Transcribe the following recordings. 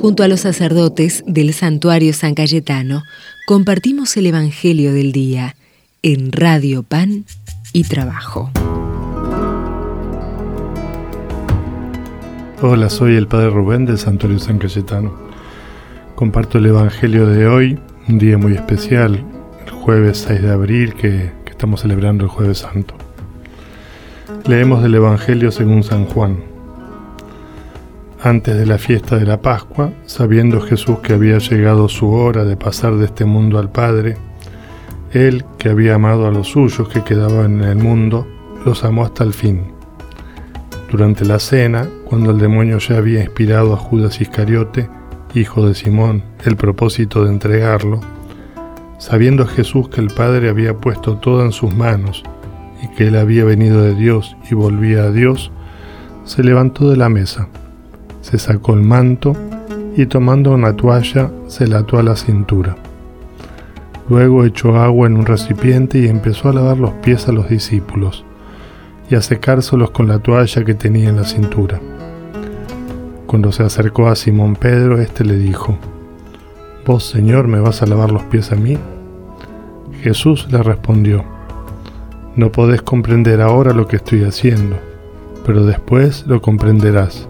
Junto a los sacerdotes del santuario San Cayetano, compartimos el Evangelio del Día en Radio Pan y Trabajo. Hola, soy el Padre Rubén del Santuario San Cayetano. Comparto el Evangelio de hoy, un día muy especial, el jueves 6 de abril que, estamos celebrando el jueves santo. Leemos del Evangelio según San Juan. Antes de la fiesta de la Pascua, sabiendo Jesús que había llegado su hora de pasar de este mundo al Padre, Él, que había amado a los suyos que quedaban en el mundo, los amó hasta el fin. Durante la cena, cuando el demonio ya había inspirado a Judas Iscariote, hijo de Simón, el propósito de entregarlo, sabiendo Jesús que el Padre había puesto todo en sus manos y que él había venido de Dios y volvía a Dios, se levantó de la mesa se sacó el manto y tomando una toalla se la ató a la cintura. Luego echó agua en un recipiente y empezó a lavar los pies a los discípulos y a secárselos con la toalla que tenía en la cintura. Cuando se acercó a Simón Pedro, éste le dijo, ¿Vos, Señor, me vas a lavar los pies a mí? Jesús le respondió, No podés comprender ahora lo que estoy haciendo, pero después lo comprenderás.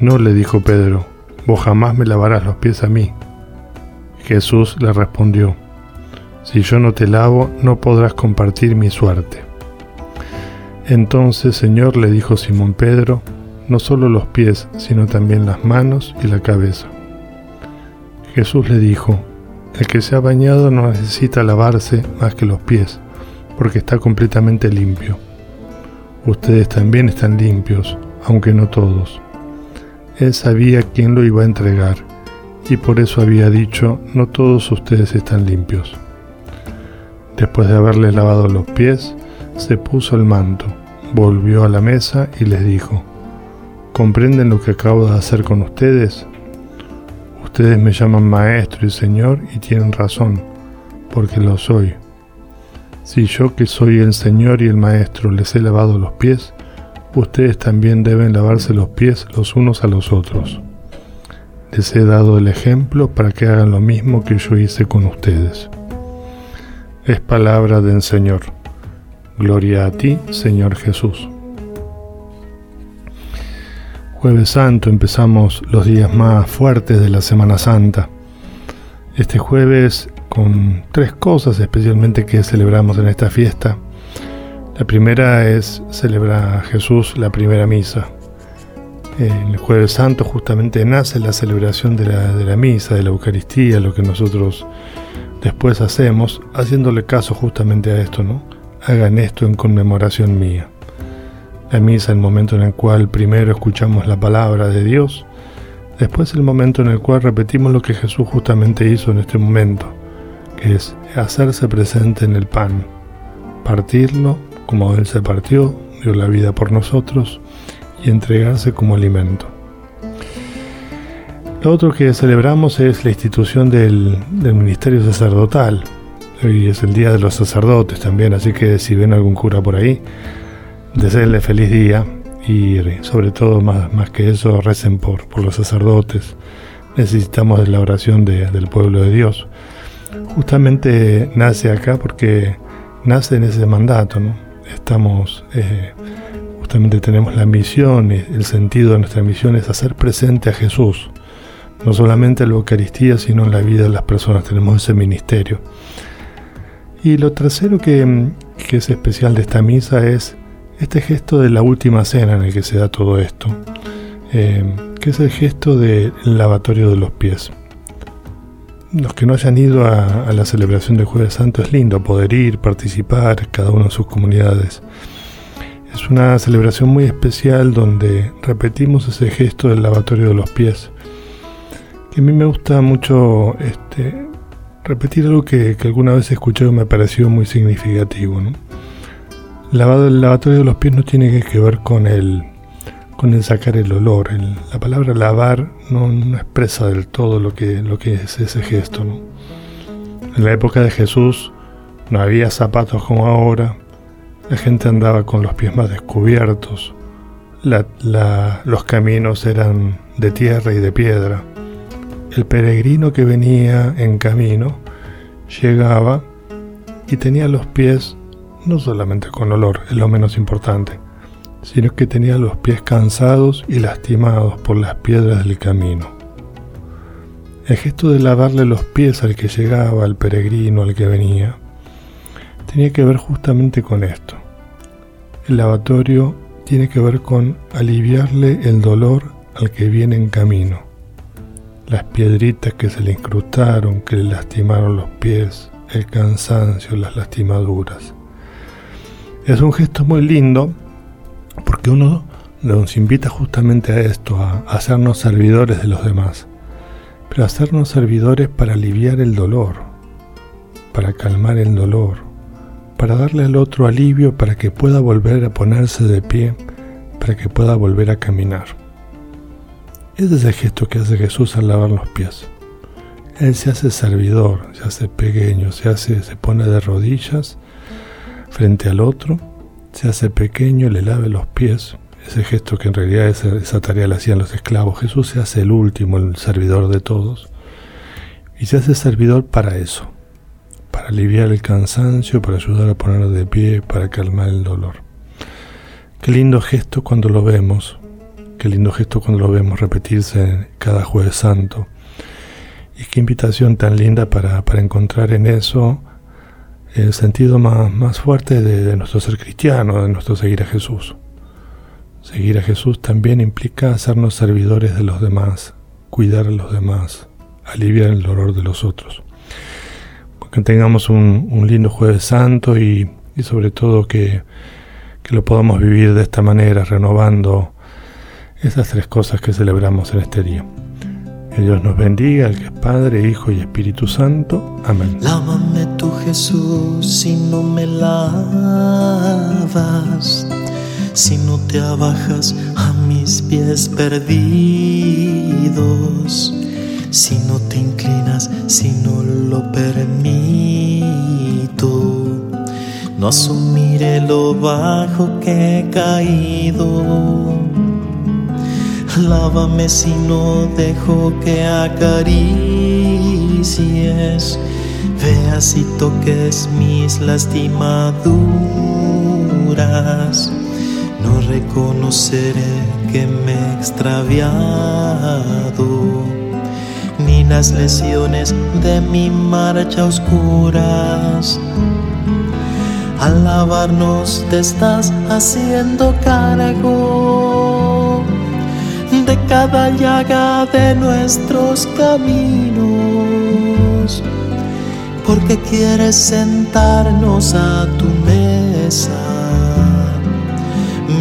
No, le dijo Pedro, vos jamás me lavarás los pies a mí. Jesús le respondió, si yo no te lavo, no podrás compartir mi suerte. Entonces, Señor, le dijo Simón Pedro, no solo los pies, sino también las manos y la cabeza. Jesús le dijo, el que se ha bañado no necesita lavarse más que los pies, porque está completamente limpio. Ustedes también están limpios, aunque no todos. Él sabía quién lo iba a entregar y por eso había dicho, no todos ustedes están limpios. Después de haberle lavado los pies, se puso el manto, volvió a la mesa y les dijo, ¿comprenden lo que acabo de hacer con ustedes? Ustedes me llaman maestro y señor y tienen razón, porque lo soy. Si yo que soy el señor y el maestro les he lavado los pies, ustedes también deben lavarse los pies los unos a los otros. Les he dado el ejemplo para que hagan lo mismo que yo hice con ustedes. Es palabra del Señor. Gloria a ti, Señor Jesús. Jueves Santo empezamos los días más fuertes de la Semana Santa. Este jueves con tres cosas especialmente que celebramos en esta fiesta la primera es celebrar Jesús la primera misa. El Jueves Santo justamente nace la celebración de la, misa, de la Eucaristía, lo que nosotros después hacemos, haciéndole caso justamente a esto, ¿no? Hagan esto en conmemoración mía. La misa, el momento en el cual primero escuchamos la palabra de Dios, después el momento en el cual repetimos lo que Jesús justamente hizo en este momento, que es hacerse presente en el pan, partirlo como Él se partió, dio la vida por nosotros y entregarse como alimento. Lo otro que celebramos es la institución del, ministerio sacerdotal. Hoy es el Día de los Sacerdotes también, así que si ven algún cura por ahí, deseenle feliz día y sobre todo más, que eso, recen por, por los sacerdotes. Necesitamos la oración del pueblo de Dios. Justamente nace acá porque nace en ese mandato, ¿no? Estamos, eh, justamente tenemos la misión, el sentido de nuestra misión es hacer presente a Jesús, no solamente en la Eucaristía, sino en la vida de las personas, tenemos ese ministerio. Y lo tercero que, es especial de esta misa es este gesto de la última cena en el que se da todo esto, eh, que es el gesto del lavatorio de los pies los que no hayan ido a, la celebración del Jueves Santo es lindo poder ir, participar, cada uno en sus comunidades. Es una celebración muy especial donde repetimos ese gesto del lavatorio de los pies. Que a mí me gusta mucho este, repetir algo que, alguna vez escuché y me pareció muy significativo. Lavado, el lavatorio de los pies no tiene que ver con el con el sacar el olor. la palabra lavar no, expresa del todo lo que, lo que es ese gesto. En la época de Jesús no había zapatos como ahora, la gente andaba con los pies más descubiertos, los caminos eran de tierra y de piedra. El peregrino que venía en camino llegaba y tenía los pies no solamente con olor, es lo menos importante, sino que tenía los pies cansados y lastimados por las piedras del camino. El gesto de lavarle los pies al que llegaba, al peregrino, al que venía, tenía que ver justamente con esto. El lavatorio tiene que ver con aliviarle el dolor al que viene en camino. Las piedritas que se le incrustaron, que le lastimaron los pies, el cansancio, las lastimaduras. Es un gesto muy lindo porque uno nos invita justamente a esto, a hacernos servidores de los demás, pero hacernos servidores para aliviar el dolor, para calmar el dolor, para darle al otro alivio para que pueda volver a ponerse de pie, para que pueda volver a caminar. Ese es el gesto que hace Jesús al lavar los pies. Él se hace servidor, se hace pequeño, se hace, se pone de rodillas frente al otro, se hace pequeño, le lave los pies. Ese gesto que en realidad esa, esa tarea la hacían los esclavos. Jesús se hace el último, el servidor de todos. Y se hace servidor para eso, para aliviar el cansancio, para ayudar a poner de pie, para calmar el dolor. Qué lindo gesto cuando lo vemos, qué lindo gesto cuando lo vemos repetirse cada jueves santo. Y qué invitación tan linda para, encontrar en eso el sentido más, fuerte de, nuestro ser cristiano, de nuestro seguir a Jesús. Seguir a Jesús también implica hacernos servidores de los demás, cuidar a los demás, aliviar el dolor de los otros. Que tengamos un, lindo jueves santo y, sobre todo que, que lo podamos vivir de esta manera, renovando esas tres cosas que celebramos en este día. Que Dios nos bendiga, el que es Padre, Hijo y Espíritu Santo. Amén. Jesús si no me lavas, si no te abajas a mis pies perdidos, si no te inclinas, si no lo permito. No asumiré lo bajo que he caído Lávame si no dejo que acaricies, veas y toques mis lastimaduras. No reconoceré que me he extraviado, ni las lesiones de mi marcha oscuras. Al lavarnos te estás haciendo cargo de cada llaga de nuestros caminos, porque quieres sentarnos a tu mesa,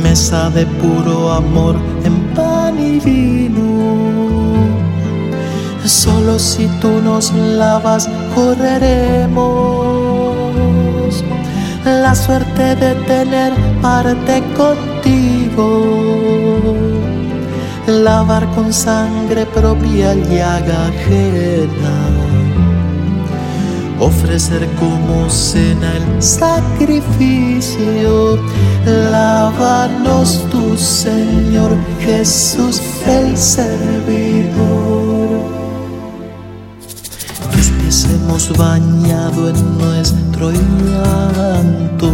mesa de puro amor en pan y vino. Solo si tú nos lavas, correremos. La suerte de tener parte contigo. Lavar con sangre propia llaga ajena, ofrecer como cena el sacrificio, lavarnos tu Señor Jesús el servidor. Hemos bañado en nuestro llanto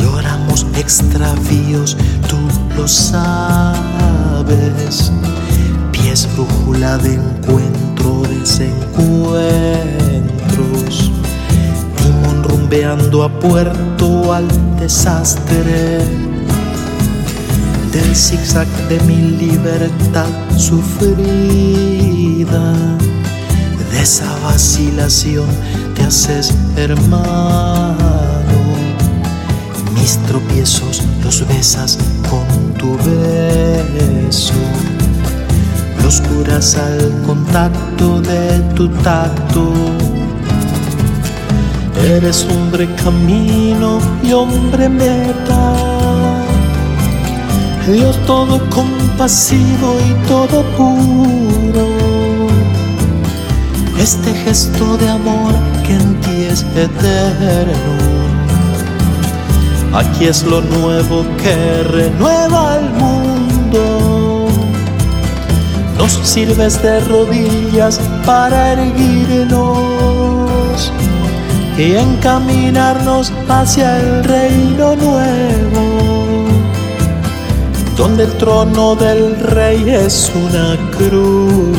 lloramos extravíos, tú lo sabes. Pies brújula de encuentro, desencuentros, timón rumbeando a puerto al desastre, del zigzag de mi libertad sufrida, de esa vacilación te haces hermano mis tropiezos los besas con tu beso. Los curas al contacto de tu tacto. Eres hombre camino y hombre meta. Dios todo compasivo y todo puro. Este gesto de amor que en ti es eterno Aquí es lo nuevo que renueva el mundo. Nos sirves de rodillas para erguirnos y encaminarnos hacia el reino nuevo, donde el trono del rey es una cruz,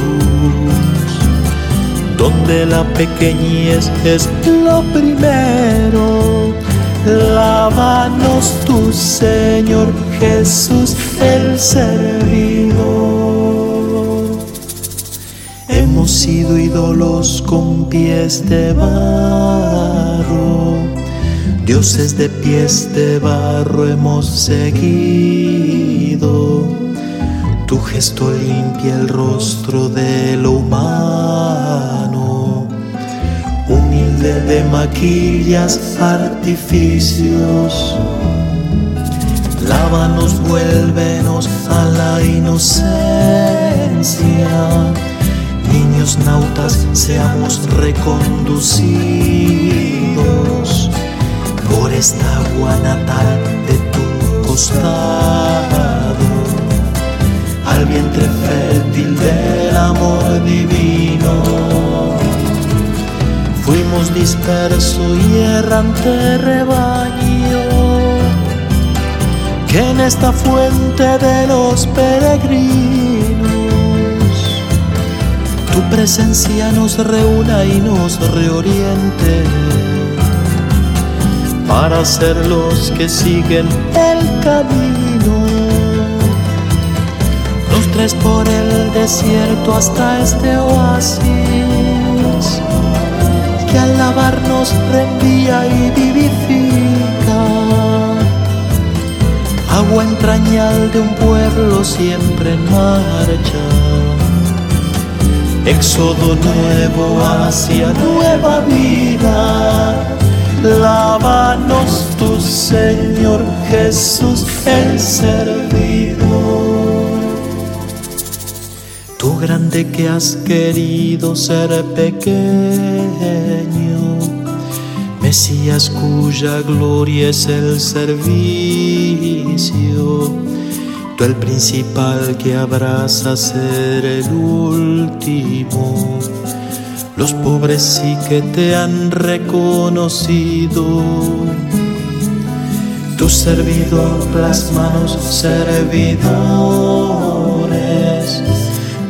donde la pequeñez es lo primero. Lávanos tu Señor Jesús el servidor. Sido ídolos con pies de barro, dioses de pies de barro hemos seguido. Tu gesto limpia el rostro de lo humano, humilde de maquillas, artificios. Lávanos, vuélvenos a la inocencia nautas seamos reconducidos por esta agua natal de tu costado al vientre fértil del amor divino. Fuimos disperso y errante rebaño que en esta fuente de los peregrinos tu presencia nos reúna y nos reoriente para ser los que siguen el camino. Nos traes por el desierto hasta este oasis que al lavarnos reenvía y vivifica. Agua entrañal de un pueblo siempre en marcha éxodo nuevo hacia nueva vida. Lávanos tu Señor Jesús el servidor. Tú grande que has querido ser pequeño, Mesías cuya gloria es el servicio Tú el principal que abraza ser el último. Los pobres sí que te han reconocido. Tu servidor, las manos servidores.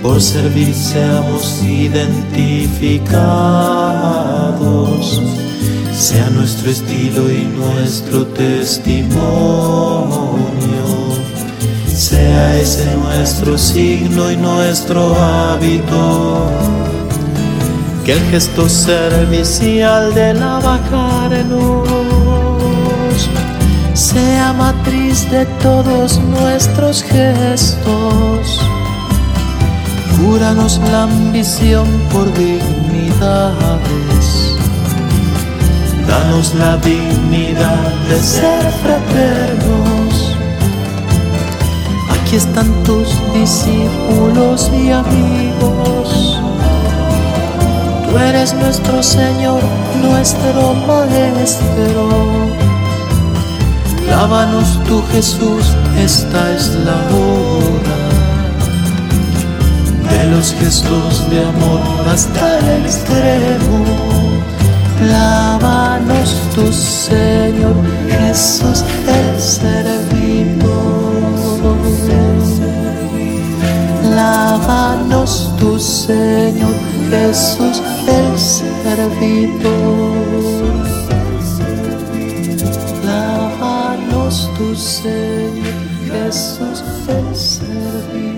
Por servir seamos identificados. Sea nuestro estilo y nuestro testimonio sea ese nuestro signo y nuestro hábito. Que el gesto servicial de la bajarnos sea matriz de todos nuestros gestos. Cúranos la ambición por dignidades. Danos la dignidad de ser fraternos Aquí están tus discípulos y amigos. Tú eres nuestro Señor, nuestro Maestro. Lávanos tú Jesús, esta es la hora de los gestos de amor hasta el extremo. Lávanos tu Señor Jesús el servimos. Lavanos tu Señor Jesús el servidor. Lavanos tu Señor Jesús el servidor.